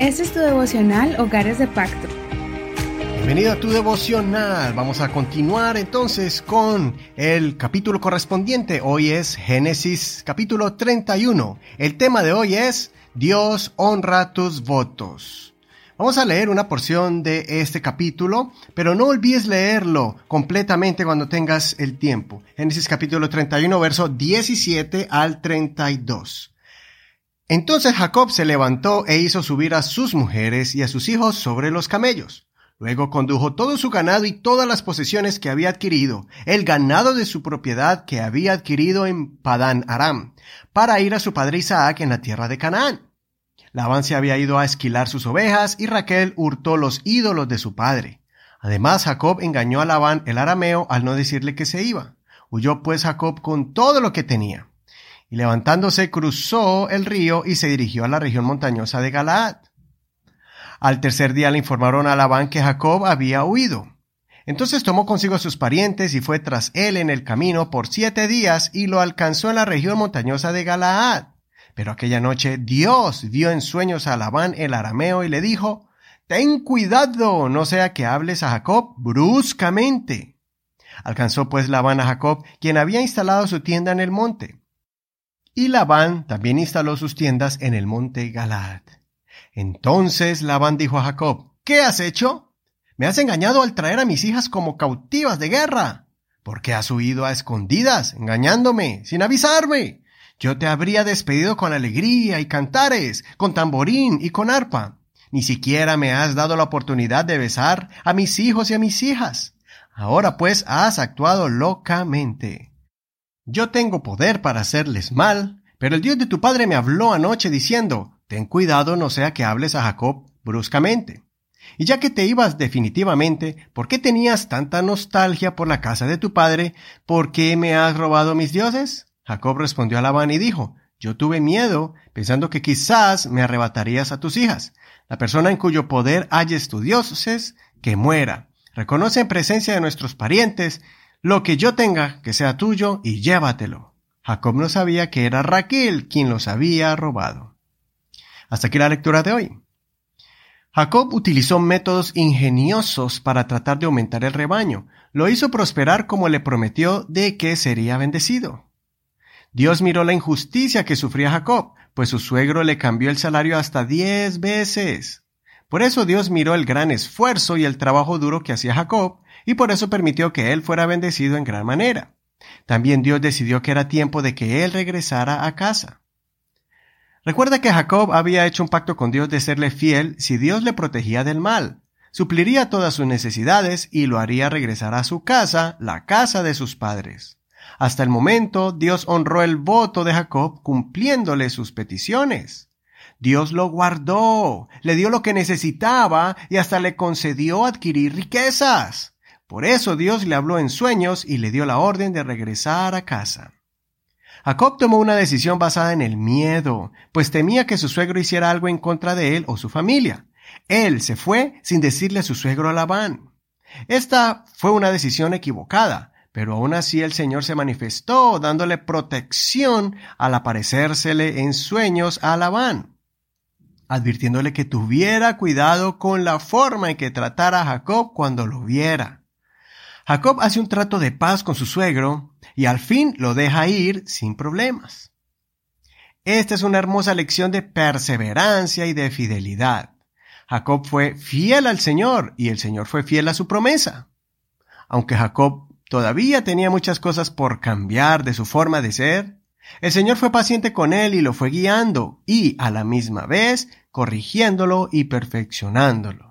Este es tu devocional Hogares de Pacto. Bienvenido a tu devocional. Vamos a continuar entonces con el capítulo correspondiente. Hoy es Génesis capítulo 31. El tema de hoy es Dios honra tus votos. Vamos a leer una porción de este capítulo, pero no olvides leerlo completamente cuando tengas el tiempo. Génesis capítulo 31, verso 17 al 32. Entonces Jacob se levantó e hizo subir a sus mujeres y a sus hijos sobre los camellos. Luego condujo todo su ganado y todas las posesiones que había adquirido, el ganado de su propiedad que había adquirido en Padán Aram, para ir a su padre Isaac en la tierra de Canaán. Labán se había ido a esquilar sus ovejas y Raquel hurtó los ídolos de su padre. Además, Jacob engañó a Labán el arameo al no decirle que se iba. Huyó pues Jacob con todo lo que tenía. Y levantándose cruzó el río y se dirigió a la región montañosa de Galaad. Al tercer día le informaron a Labán que Jacob había huido. Entonces tomó consigo a sus parientes y fue tras él en el camino por siete días y lo alcanzó en la región montañosa de Galaad. Pero aquella noche Dios dio en sueños a Labán el arameo y le dijo, Ten cuidado, no sea que hables a Jacob bruscamente. Alcanzó pues Labán a Jacob, quien había instalado su tienda en el monte. Y Labán también instaló sus tiendas en el monte Galaad. Entonces Labán dijo a Jacob, ¿qué has hecho? Me has engañado al traer a mis hijas como cautivas de guerra. ¿Por qué has huido a escondidas, engañándome, sin avisarme? Yo te habría despedido con alegría y cantares, con tamborín y con arpa. Ni siquiera me has dado la oportunidad de besar a mis hijos y a mis hijas. Ahora pues has actuado locamente. Yo tengo poder para hacerles mal, pero el Dios de tu padre me habló anoche diciendo, ten cuidado no sea que hables a Jacob bruscamente. Y ya que te ibas definitivamente, ¿por qué tenías tanta nostalgia por la casa de tu padre? ¿Por qué me has robado mis dioses? Jacob respondió a Labán y dijo, Yo tuve miedo, pensando que quizás me arrebatarías a tus hijas. La persona en cuyo poder halles tu dioses, que muera. Reconoce en presencia de nuestros parientes lo que yo tenga, que sea tuyo, y llévatelo. Jacob no sabía que era Raquel quien los había robado. Hasta aquí la lectura de hoy. Jacob utilizó métodos ingeniosos para tratar de aumentar el rebaño. Lo hizo prosperar como le prometió de que sería bendecido. Dios miró la injusticia que sufría Jacob, pues su suegro le cambió el salario hasta diez veces. Por eso Dios miró el gran esfuerzo y el trabajo duro que hacía Jacob, y por eso permitió que él fuera bendecido en gran manera. También Dios decidió que era tiempo de que él regresara a casa. Recuerda que Jacob había hecho un pacto con Dios de serle fiel si Dios le protegía del mal, supliría todas sus necesidades y lo haría regresar a su casa, la casa de sus padres. Hasta el momento, Dios honró el voto de Jacob cumpliéndole sus peticiones. Dios lo guardó, le dio lo que necesitaba y hasta le concedió adquirir riquezas. Por eso Dios le habló en sueños y le dio la orden de regresar a casa. Jacob tomó una decisión basada en el miedo, pues temía que su suegro hiciera algo en contra de él o su familia. Él se fue sin decirle a su suegro Labán. Esta fue una decisión equivocada, pero aún así el Señor se manifestó dándole protección al aparecérsele en sueños a Labán, advirtiéndole que tuviera cuidado con la forma en que tratara a Jacob cuando lo viera. Jacob hace un trato de paz con su suegro y al fin lo deja ir sin problemas. Esta es una hermosa lección de perseverancia y de fidelidad. Jacob fue fiel al Señor y el Señor fue fiel a su promesa. Aunque Jacob Todavía tenía muchas cosas por cambiar de su forma de ser. El Señor fue paciente con él y lo fue guiando y, a la misma vez, corrigiéndolo y perfeccionándolo.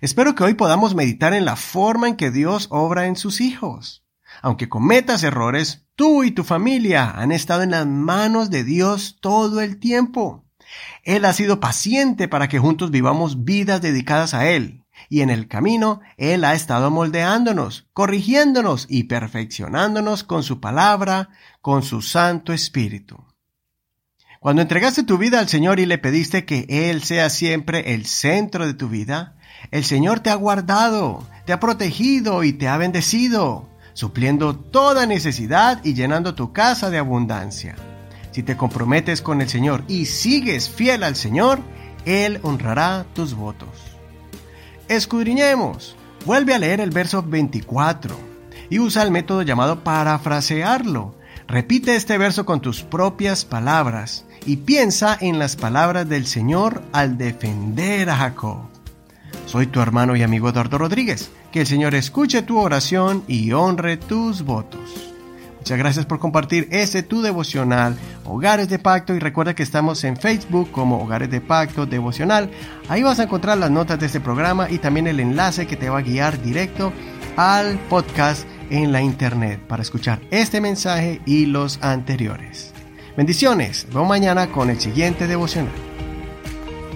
Espero que hoy podamos meditar en la forma en que Dios obra en sus hijos. Aunque cometas errores, tú y tu familia han estado en las manos de Dios todo el tiempo. Él ha sido paciente para que juntos vivamos vidas dedicadas a Él y en el camino Él ha estado moldeándonos, corrigiéndonos y perfeccionándonos con su palabra, con su Santo Espíritu. Cuando entregaste tu vida al Señor y le pediste que Él sea siempre el centro de tu vida, el Señor te ha guardado, te ha protegido y te ha bendecido, supliendo toda necesidad y llenando tu casa de abundancia. Si te comprometes con el Señor y sigues fiel al Señor, Él honrará tus votos. Escudriñemos. Vuelve a leer el verso 24 y usa el método llamado parafrasearlo. Repite este verso con tus propias palabras y piensa en las palabras del Señor al defender a Jacob. Soy tu hermano y amigo Eduardo Rodríguez. Que el Señor escuche tu oración y honre tus votos. Muchas gracias por compartir este tu devocional Hogares de Pacto y recuerda que estamos en Facebook como Hogares de Pacto Devocional. Ahí vas a encontrar las notas de este programa y también el enlace que te va a guiar directo al podcast en la internet para escuchar este mensaje y los anteriores. Bendiciones, vemos mañana con el siguiente devocional.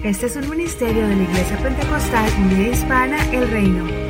Este es un ministerio de la Iglesia Pentecostal Unida Hispana El Reino.